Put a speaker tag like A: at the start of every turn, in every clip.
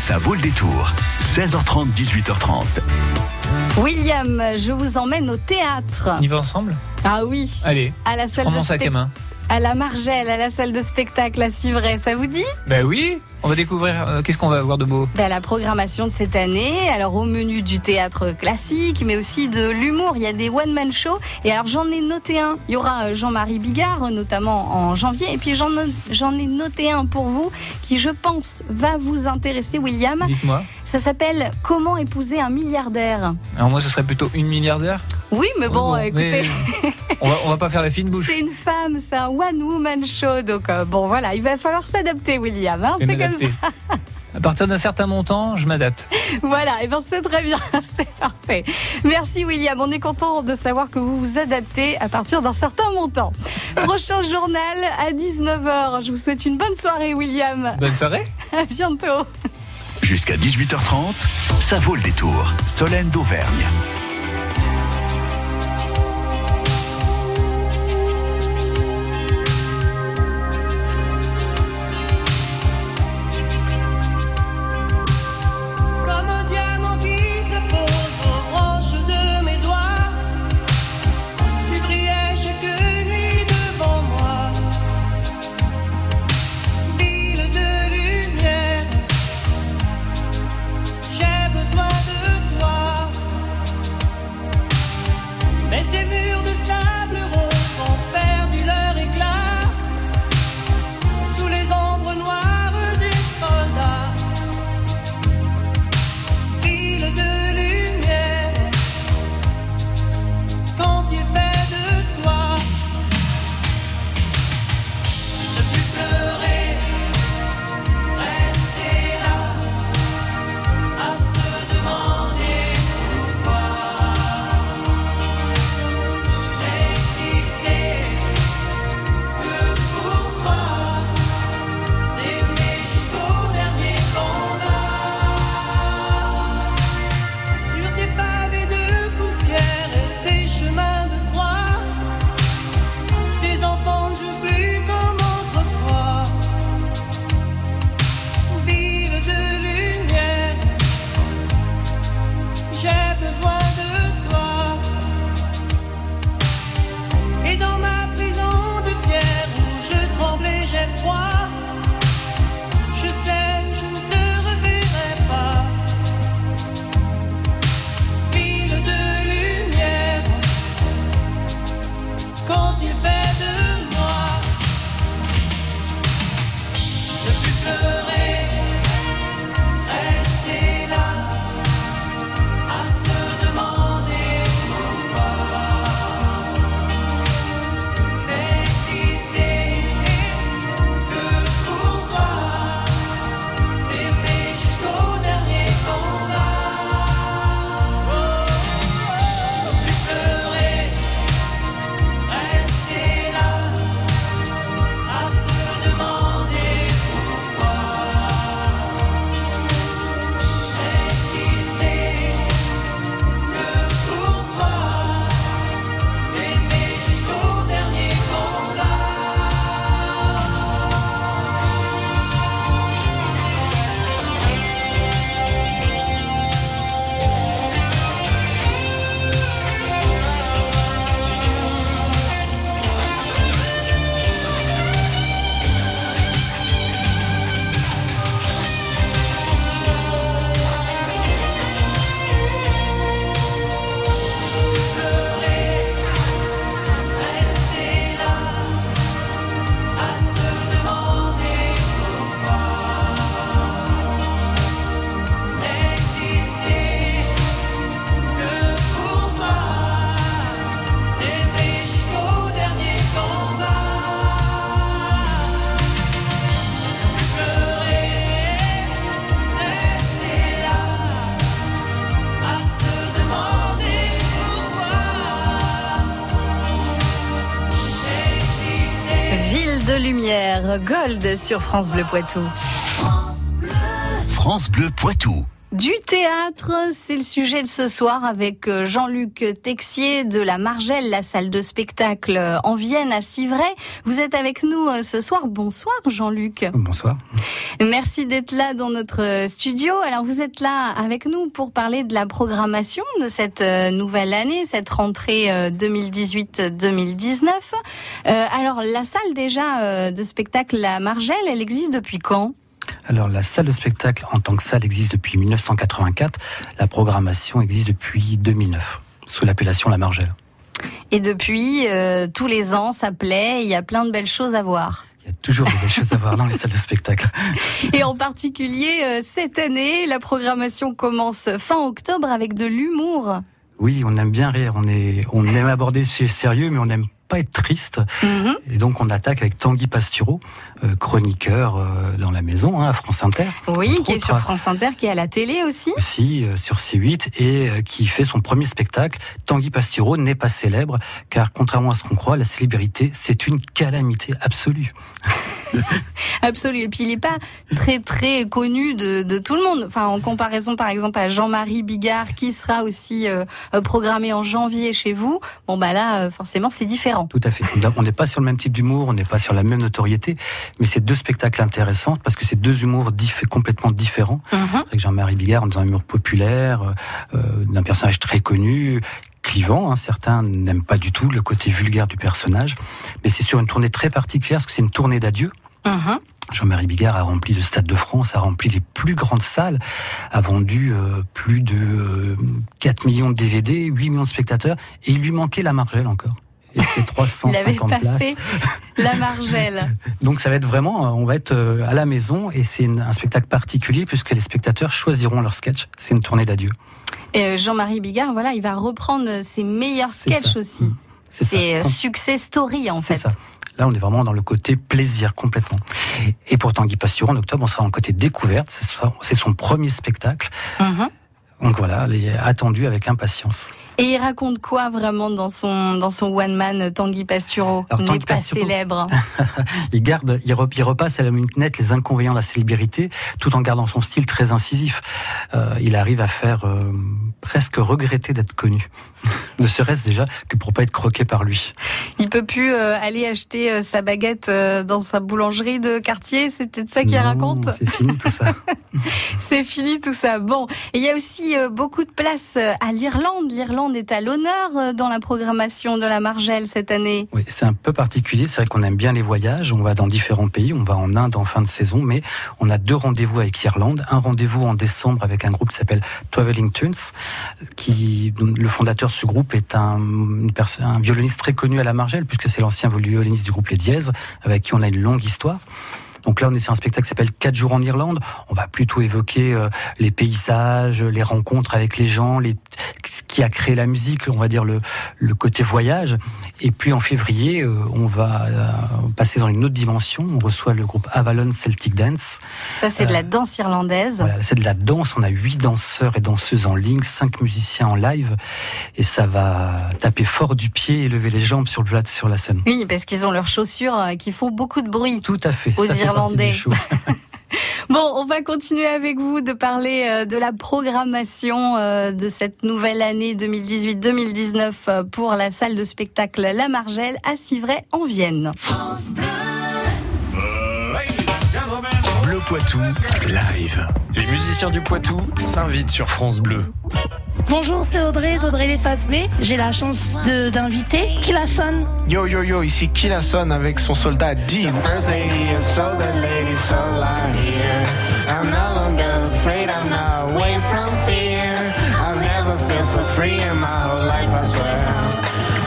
A: Ça vaut le détour. 16h30, 18h30.
B: William, je vous emmène au théâtre.
C: On y va ensemble?
B: Ah oui.
C: Allez,
B: À la salle
C: prends
B: de
C: mon sac à
B: spectacle.
C: main.
B: À la Margelle, à la salle de spectacle à Civray, ça vous dit?
C: Ben oui, on va découvrir euh, qu'est-ce qu'on va avoir de beau.
B: Ben, La programmation de cette année, alors au menu du théâtre classique, mais aussi de l'humour, il y a des one-man shows. Et alors j'en ai noté un. Il y aura euh, Jean-Marie Bigard, euh, notamment en janvier. Et puis j'en ai noté un pour vous qui, je pense, va vous intéresser, William.
C: Dites-moi.
B: Ça s'appelle Comment épouser un milliardaire.
C: Alors moi, ce serait plutôt une milliardaire.
B: Oui, mais bon,
C: Oh,
B: écoutez.
C: mais on, va, on va pas faire la fine bouche.
B: C'est une femme, c'est un one-woman show. Donc, euh, bon, voilà, il va falloir s'adapter, William. hein, c'est comme.
C: M'adapter. À partir d'un certain montant, je m'adapte.
B: Voilà, et ben c'est très bien, c'est parfait. Merci, William. On est content de savoir que vous vous adaptez à partir d'un certain montant. Prochain journal à 19h. Je vous souhaite une bonne soirée, William.
C: Bonne soirée.
B: À bientôt.
A: Jusqu'à 18h30, ça vaut le détour. Solène d'Auvergne.
D: De lumière,
B: Gold sur France Bleu Poitou.
A: France Bleu Poitou.
B: Du théâtre, c'est le sujet de ce soir avec euh, Jean-Luc Texier de la Margelle, la salle de spectacle euh, en Vienne à Civray. Vous êtes avec nous euh, ce soir. Bonsoir Jean-Luc.
E: Bonsoir.
B: Merci d'être là dans notre studio. Alors vous êtes là avec nous pour parler de la programmation de cette nouvelle année, cette rentrée 2018-2019. alors la salle déjà de spectacle La Margelle, elle existe depuis quand?
E: Alors la salle de spectacle en tant que salle existe depuis 1984. La programmation existe depuis 2009 sous l'appellation La Margelle.
B: Et depuis, euh, tous les ans, ça plaît, il y a plein de belles choses à voir.
E: Il y a toujours de belles choses à voir dans les salles de spectacle.
B: Et en particulier, euh, cette année, la programmation commence fin octobre avec de l'humour.
E: Oui, on aime bien rire, on, est, on aime aborder ce sérieux, mais on aime pas être triste.
B: Mhm.
E: Et donc on attaque avec Tanguy Pastureau, euh, chroniqueur euh, dans la maison hein, à France Inter.
B: Oui, qui est
E: autres,
B: sur France Inter, qui est à la télé aussi.
E: aussi euh, sur C8 et qui fait son premier spectacle. Tanguy Pastureau n'est pas célèbre car contrairement à ce qu'on croit, la célébrité c'est une calamité absolue.
B: Absolument. Et puis il n'est pas très très connu de, de tout le monde. Enfin, en comparaison par exemple à Jean-Marie Bigard, qui sera aussi euh, programmé en janvier chez vous. Bon bah là, forcément, c'est différent.
E: Tout à fait. On n'est pas sur le même type d'humour, on n'est pas sur la même notoriété, mais c'est deux spectacles intéressants parce que c'est deux humours diff- complètement différents. C'est que Jean-Marie Bigard, dans un humour populaire, euh, d'un personnage très connu, clivant, hein, certains n'aiment pas du tout le côté vulgaire du personnage, mais c'est sur une tournée très particulière parce que c'est une tournée d'adieu.
B: Mhm.
E: Jean-Marie Bigard a rempli le Stade de France, a rempli les plus grandes salles, a vendu euh, plus de euh, 4 millions de DVD, 8 millions de spectateurs, et il lui manquait la Margelle encore. Et c'est
B: Il n'avait
E: 350
B: pas
E: places.
B: fait la margelle.
E: Donc ça va être vraiment, on va être euh, à la maison et c'est un spectacle particulier puisque les spectateurs choisiront leur sketch. C'est une tournée d'adieu.
B: Et euh, Jean-Marie Bigard, voilà, il va reprendre ses meilleurs
E: C'est
B: sketchs
E: ça.
B: aussi.
E: Mm. C'est.
B: C'est euh, success story en
E: C'est
B: fait.
E: ça. Là, on est vraiment dans le côté plaisir complètement. Et pour Tanguy Pastureau, en octobre, on sera dans le côté découverte. C'est son- C'est premier spectacle.
B: Mhm.
E: Donc voilà, il est attendu avec impatience.
B: Et il raconte quoi vraiment dans son dans son one man Tanguy Pastureau
E: Alors, Tanguy
B: pas
E: Pastureau-
B: célèbre.
E: Il garde, il, re- il repasse à la minute nette les inconvénients de la célébrité, tout en gardant son style très incisif. Euh, il arrive à faire euh, presque regretter d'être connu. ne serait-ce déjà que pour pas être croqué par lui.
B: Il peut plus euh, aller acheter euh, sa baguette euh, dans sa boulangerie de quartier. C'est peut-être ça qu'il raconte.
E: C'est fini tout ça.
B: C'est fini tout ça. Bon, et il y a aussi euh, beaucoup de place euh, à l'Irlande. L'Irlande est à l'honneur euh, dans la programmation de la Margelle cette année.
E: Oui, c'est un peu particulier. C'est vrai qu'on aime bien les voyages. On va dans différents pays. On va en Inde en fin de saison, mais on a deux rendez-vous avec l'Irlande. Un rendez-vous en décembre avec un groupe qui s'appelle Traveling Tunes, qui le fondateur de ce groupe est un, violoniste très connu à la Margelle, puisque c'est l'ancien violoniste du groupe Les Dièzes, avec qui on a une longue histoire. Donc là, on est sur un spectacle qui s'appelle 4 jours en Irlande. On va plutôt évoquer euh, les paysages, les rencontres avec les gens, les, qui a créé la musique, on va dire le, le côté voyage. Et puis en février, euh, on va euh, passer dans une autre dimension. On reçoit le groupe Avalon Celtic Dance.
B: Ça, c'est de
E: Euh,
B: la danse irlandaise.
E: Voilà, c'est de la danse. On a huit danseurs et danseuses en ligne, cinq musiciens en live. Et ça va taper fort du pied et lever les jambes sur, le, plat- sur la scène.
B: Oui, parce qu'ils ont leurs chaussures euh, qui font beaucoup de bruit.
E: Tout à fait.
B: Aux
E: ça
B: Irlandais. Bon, on va continuer avec vous de parler euh, de la programmation euh, de cette nouvelle année 2018-2019 euh, pour la salle de spectacle La Margelle à Civray en Vienne.
A: Bleu Poitou, live.
F: Les musiciens du Poitou s'invitent sur France Bleu.
G: Bonjour, c'est Audrey d'Audrey Les B. J'ai la chance de- d'inviter Kilasson.
H: Yo yo yo, ici Killason avec son soldat swear.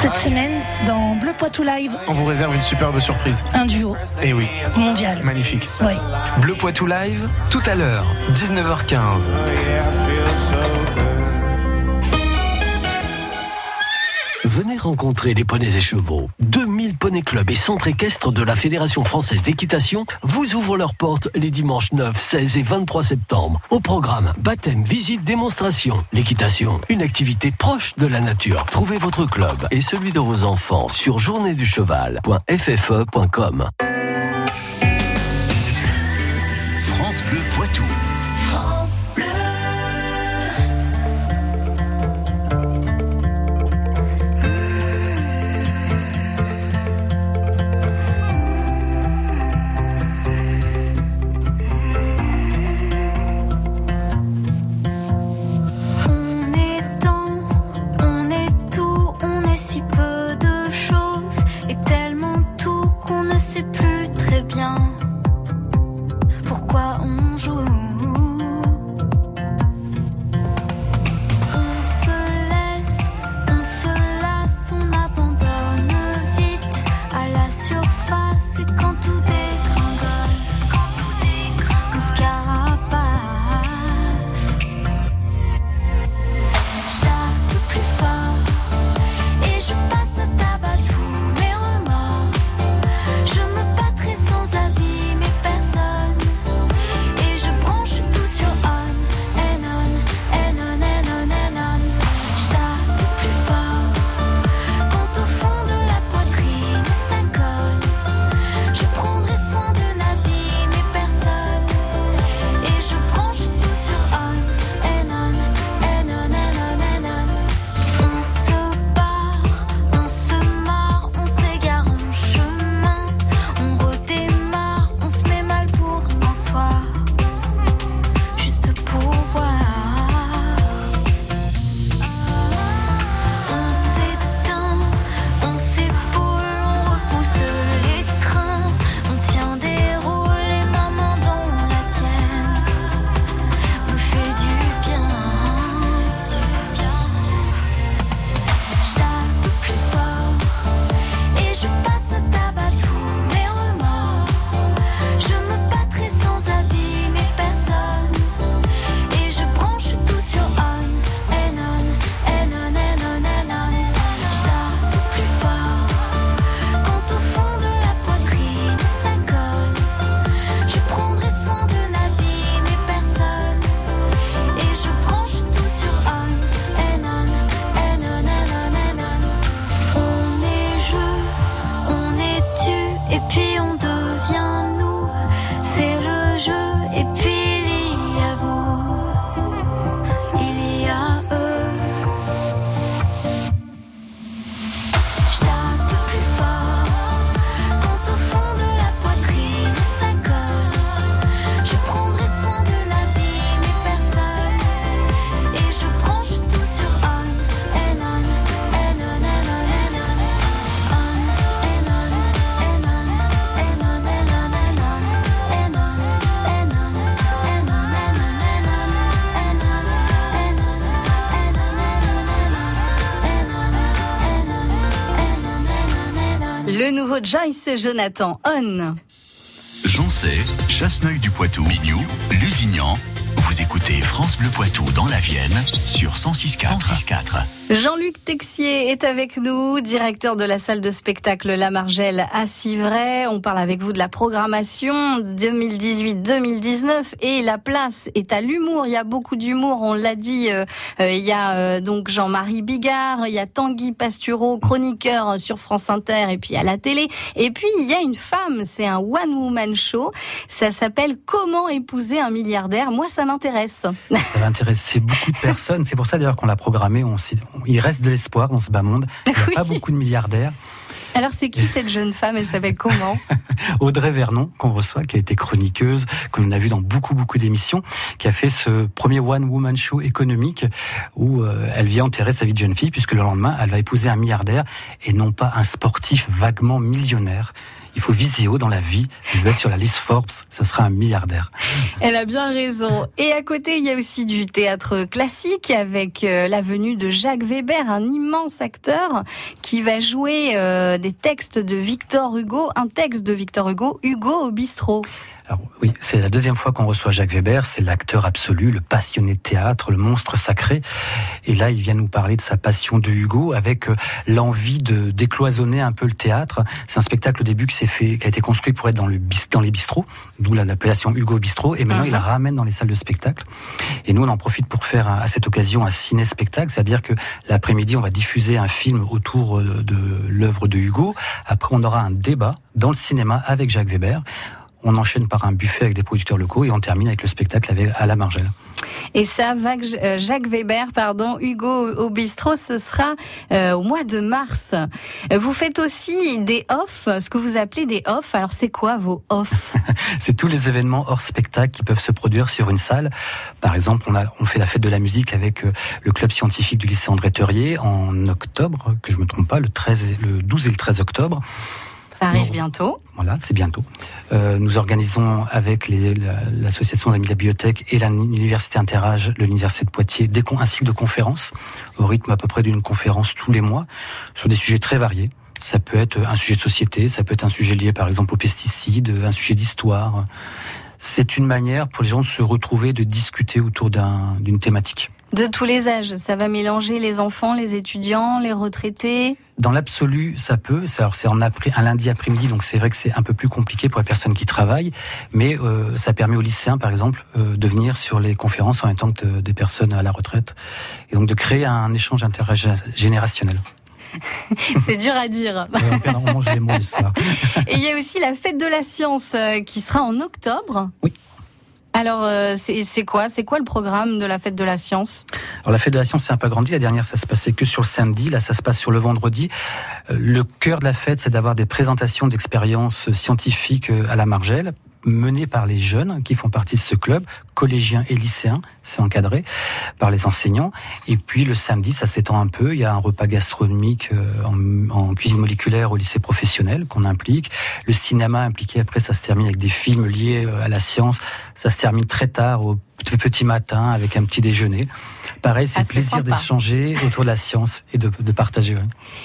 G: Cette semaine, dans Bleu Poitou Live,
H: On vous réserve une superbe surprise.
G: un duo
H: Eh oui,
G: mondial.
H: magnifique.
G: Oui.
F: Bleu Poitou Live, tout à l'heure, 19h15.
I: Venez rencontrer les poneys et chevaux. 2000 poneys clubs et centres équestres de la Fédération française d'équitation vous ouvrent leurs portes les dimanches 9, 16 et 23 septembre. Au programme, baptême, visite, démonstration. L'équitation, une activité proche de la nature. Trouvez votre club et celui de vos enfants sur journéeducheval.ffe.com.
A: France Bleu Poitou.
B: Nouveau Joyce Jonathan, On.
A: Joncé, Chasseneuil du Poitou, Mignou, Lusignan. Vous écoutez France Bleu Poitou dans la Vienne sur 106.4. 106.4.
B: Jean-Luc Texier est avec nous, directeur de la salle de spectacle La Margelle à Civray. On parle avec vous de la programmation 2018-2019 et la place est à l'humour. Il y a beaucoup d'humour, on l'a dit. Euh, euh, il y a euh, donc Jean-Marie Bigard, il y a Tanguy Pastureau, chroniqueur sur France Inter et puis à la télé. Et puis il y a une femme, c'est un one-woman show. Ça s'appelle Comment épouser un milliardaire. Moi, ça m'intéresse.
E: Ça va intéresser beaucoup de personnes. C'est pour ça d'ailleurs qu'on l'a programmé. On il reste de l'espoir dans ce bas monde. Il n'y a
B: Oui.
E: pas beaucoup de milliardaires.
B: Alors c'est qui cette jeune femme? Elle s'appelle comment?
E: Audrey Vernon, qu'on reçoit, qui a été chroniqueuse, qu'on a vu dans beaucoup, beaucoup d'émissions, qui a fait ce premier one-woman show économique où euh, elle vient enterrer sa vie de jeune fille, puisque le lendemain, elle va épouser un milliardaire et non pas un sportif vaguement millionnaire. Il faut viser haut dans la vie. Il être sur la liste Forbes, ça sera un milliardaire.
B: Elle a bien raison. Et à côté, il y a aussi du théâtre classique avec euh, la venue de Jacques Weber, un immense acteur qui va jouer euh, des textes de Victor Hugo, un texte de Victor Hugo, Hugo au bistrot.
E: Alors oui, c'est la deuxième fois qu'on reçoit Jacques Weber, c'est l'acteur absolu, le passionné de théâtre, le monstre sacré. Et là, il vient nous parler de sa passion de Hugo avec euh, l'envie de décloisonner un peu le théâtre. C'est un spectacle au début qui s'est fait, qui a été construit pour être dans, le bis- dans les bistrots, d'où la- l'appellation Hugo Bistrot. Et maintenant,
B: Mhm.
E: il la ramène dans les salles de spectacle. Et nous, on en profite pour faire à cette occasion un ciné-spectacle, c'est-à-dire que l'après-midi, on va diffuser un film autour euh, de l'œuvre de Hugo. Après, on aura un débat dans le cinéma avec Jacques Weber. On enchaîne par un buffet avec des producteurs locaux et on termine avec le spectacle avec, à la Margelle.
B: Et ça, euh, Jacques Weber, pardon, Hugo au bistrot, ce sera euh, au mois de mars. Vous faites aussi des off, ce que vous appelez des off. Alors c'est quoi vos off?
E: C'est tous les événements hors spectacle qui peuvent se produire sur une salle. Par exemple, on, a, on fait la fête de la musique avec euh, le club scientifique du lycée André Teurier en octobre, que je me trompe pas, le, 13, et- le 12 et le 13 octobre.
B: Ça arrive bientôt.
E: Voilà, c'est bientôt. Euh, nous organisons avec la- l'association d'amis de la bibliothèque et l'université Interage, de l'université de Poitiers, des, un cycle de conférences au rythme à peu près d'une conférence tous les mois sur des sujets très variés. Ça peut être un sujet de société, ça peut être un sujet lié par exemple aux pesticides, un sujet d'histoire. C'est une manière pour les gens de se retrouver, de discuter autour d'un- d'une thématique.
B: De tous les âges, ça va mélanger les enfants, les étudiants, les retraités?
E: Dans l'absolu, ça peut. C'est alors, un lundi après-midi, donc c'est vrai que c'est un peu plus compliqué pour les personnes qui travaillent, mais euh, ça permet aux lycéens, par exemple, euh, de venir sur les conférences en même temps que de- des personnes à la retraite, et donc de créer un échange intergénérationnel.
B: C'est dur à dire. Et il y a aussi la fête de la science euh, qui sera en octobre.
E: Oui.
B: Alors, euh, c'est quoi C'est quoi le programme de la fête de la science?
E: Alors la fête de la science c'est un peu agrandi. La dernière, ça se passait que sur le samedi. Là, ça se passe sur le vendredi. Euh, Le cœur de la fête, c'est d'avoir des présentations d'expériences scientifiques euh, à la Margelle menées par les jeunes qui font partie de ce club, collégiens et lycéens, c'est encadré par les enseignants. Et puis le samedi, ça s'étend un peu. Il y a un repas gastronomique euh, en, en cuisine moléculaire au lycée professionnel qu'on implique. Le cinéma impliqué, après, ça se termine avec des films liés euh, à la science. Ça se termine très tard, au petit matin, avec un petit déjeuner. Pareil, c'est
B: Ah,
E: le
B: c'est
E: plaisir d'échanger autour de la science et de, de partager. ouais.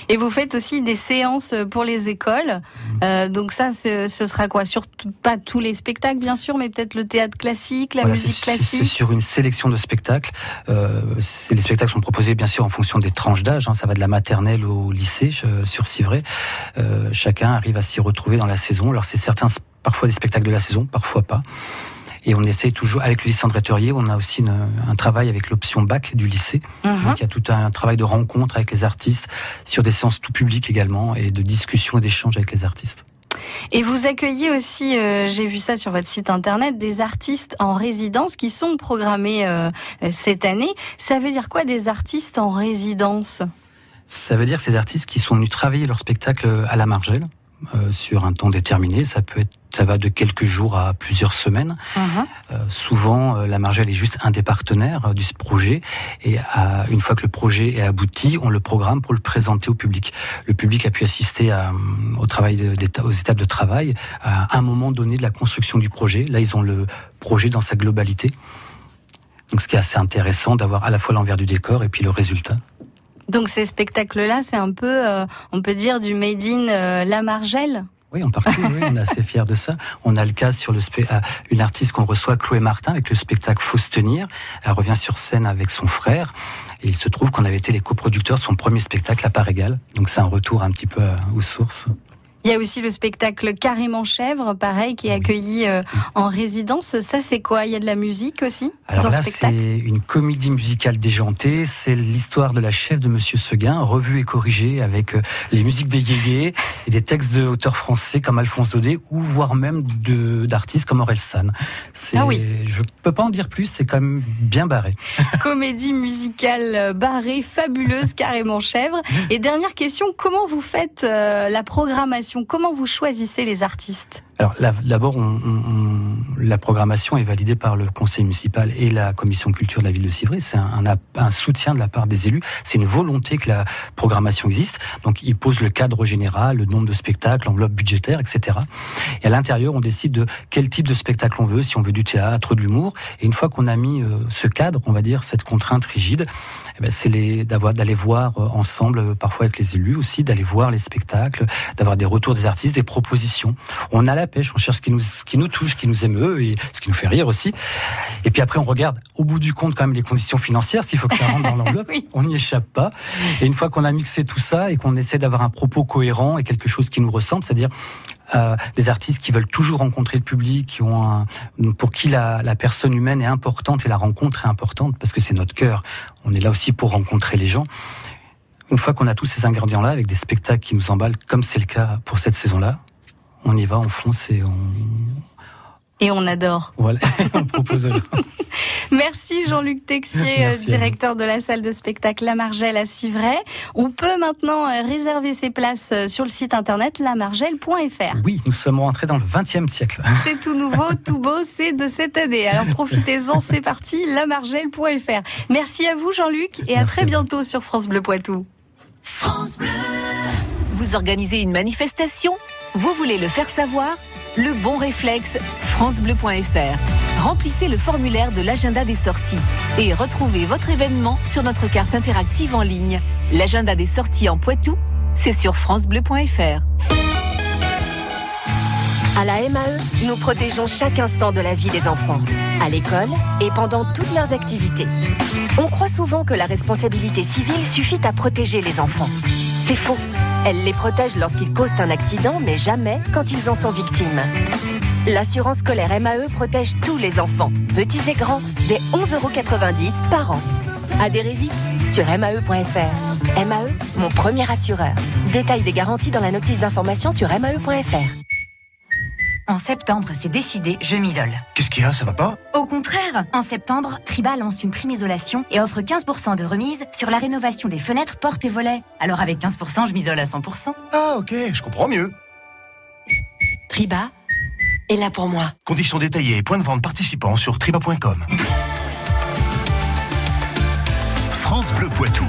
B: Et vous faites aussi des séances pour les écoles. Euh, donc ça, ce ce sera quoi? Sur t- pas tous les spectacles, bien sûr, mais peut-être le théâtre classique, la
E: Voilà,
B: musique
E: c'est- sur une sélection de spectacles. Euh, les spectacles sont proposés bien sûr en fonction des tranches d'âge. hein. ça va de la maternelle au lycée euh, sur Civray. Euh, chacun arrive à s'y retrouver dans la saison. Alors c'est certains parfois des spectacles de la saison, parfois pas. Et on essaye toujours, avec le lycée André Teurier, on a aussi une- un travail avec l'option bac du lycée.
B: Mhm.
E: Donc il y a tout un travail de rencontre avec les artistes sur des séances tout publiques également et de discussion et d'échange avec les artistes.
B: Et vous accueillez aussi, euh, j'ai vu ça sur votre site internet, des artistes en résidence qui sont programmés euh, euh, cette année. Ça veut dire quoi des artistes en résidence?
E: Ça veut dire ces artistes qui sont venus travailler leur spectacle à la Margelle euh, sur un temps déterminé, ça peut être, ça va de quelques jours à plusieurs semaines.
B: Mhm.
E: Euh, souvent, euh, la Margelle est juste un des partenaires euh, du projet, et à- une fois que le projet est abouti, on le programme pour le présenter au public. Le public a pu assister à, au travail de- aux étapes de travail à un moment donné de la construction du projet. Là, ils ont le projet dans sa globalité. Donc, ce qui est assez intéressant d'avoir à la fois l'envers du décor et puis le résultat.
B: Donc ces spectacles-là, c'est un peu, euh, on peut dire, du made in euh, La Margelle
E: Oui, en partie, oui, on est assez fiers de ça. On a le cas sur le euh, une artiste qu'on reçoit, Chloé Martin, avec le spectacle Faut se tenir. Elle revient sur scène avec son frère. Et il se trouve qu'on avait été les coproducteurs de son premier spectacle à part égale. Donc c'est un retour un petit peu euh, aux sources.
B: Il y a aussi le spectacle Carrément Chèvre, pareil, qui est accueilli euh, en résidence. Ça, c'est quoi? Il y a de la musique aussi?
E: Alors
B: dans
E: là,
B: ce
E: c'est une comédie musicale déjantée. C'est l'histoire de la chef de Monsieur Seguin, revue et corrigée avec euh, les musiques des yéyés et des textes d'auteurs français comme Alphonse Daudet ou voire même de- d'artistes comme Aurel San.
B: Ah oui.
E: Je peux pas en dire plus, c'est quand même bien barré.
B: Comédie musicale euh, barrée, fabuleuse, carrément chèvre. Et dernière question, comment vous faites la programmation? Comment vous choisissez les artistes
E: Alors d'abord, la programmation est validée par le conseil municipal et la commission culture de la ville de Civray. C'est un, soutien de la part des élus. C'est une volonté que la programmation existe. Donc, ils posent le cadre général, le nombre de spectacles, l'enveloppe budgétaire, etc. Et à l'intérieur, on décide de quel type de spectacle on veut, si on veut du théâtre, de l'humour. Et une fois qu'on a mis euh, ce cadre, on va dire cette contrainte rigide, eh ben, c'est d'aller voir euh, ensemble, euh, parfois avec les élus aussi, d'aller voir les spectacles, d'avoir des retours des artistes, des propositions. On a la pêche, on cherche ce qui nous, ce qui nous touche, ce qui nous émeut et ce qui nous fait rire aussi. Et puis après, on regarde au bout du compte quand même les conditions financières, s'il faut que ça rentre dans l'enveloppe. On n'y échappe pas. Et une fois qu'on a mixé tout ça et qu'on essaie d'avoir un propos cohérent et quelque chose qui nous ressemble, c'est-à-dire euh, des artistes qui veulent toujours rencontrer le public, qui ont un, pour qui la, la personne humaine est importante et la rencontre est importante parce que c'est notre cœur. On est là aussi pour rencontrer les gens. Une fois qu'on a tous ces ingrédients-là, avec des spectacles qui nous emballent, comme c'est le cas pour cette saison-là, on y va, on fonce et on,
B: Et on adore.
E: voilà, on propose.
B: Merci Jean-Luc Texier, euh,
E: Merci
B: directeur de la salle de spectacle La Margelle à Civray. On peut maintenant euh, réserver ses places euh, sur le site internet lamargelle.fr.
E: Oui, nous sommes rentrés dans le 20e siècle.
B: C'est tout nouveau, tout beau, c'est de cette année. Alors profitez-en, c'est parti, lamargelle.fr. Merci à vous Jean-Luc et à
E: Merci
B: très
E: à
B: bientôt sur France Bleu Poitou.
J: Vous organisez une manifestation? Vous voulez le faire savoir? Le bon réflexe, francebleu.fr. Remplissez le formulaire de l'agenda des sorties et retrouvez votre événement sur notre carte interactive en ligne. L'agenda des sorties en Poitou, c'est sur francebleu.fr.
K: À la MAE, nous protégeons chaque instant de la vie des enfants, à l'école et pendant toutes leurs activités. On croit souvent que la responsabilité civile suffit à protéger les enfants. C'est faux. Elle les protège lorsqu'ils causent un accident, mais jamais quand ils en sont victimes. L'assurance scolaire MAE protège tous les enfants, petits et grands, dès 11,90 euros par an. Adhérez vite sur MAE.fr. MAE, mon premier assureur. Détail des garanties dans la notice d'information sur MAE.fr.
L: En septembre, c'est décidé, je m'isole.
M: Qu'est-ce qu'il y a? Ça va pas?
L: Au contraire En septembre, Triba lance une prime isolation et offre 15% de remise sur la rénovation des fenêtres, portes et volets. Alors avec 15%, je m'isole à 100%.
M: Ah ok, je comprends mieux.
K: Triba est là pour moi.
M: Conditions détaillées et points de vente participants sur triba.com. France Bleu Poitou.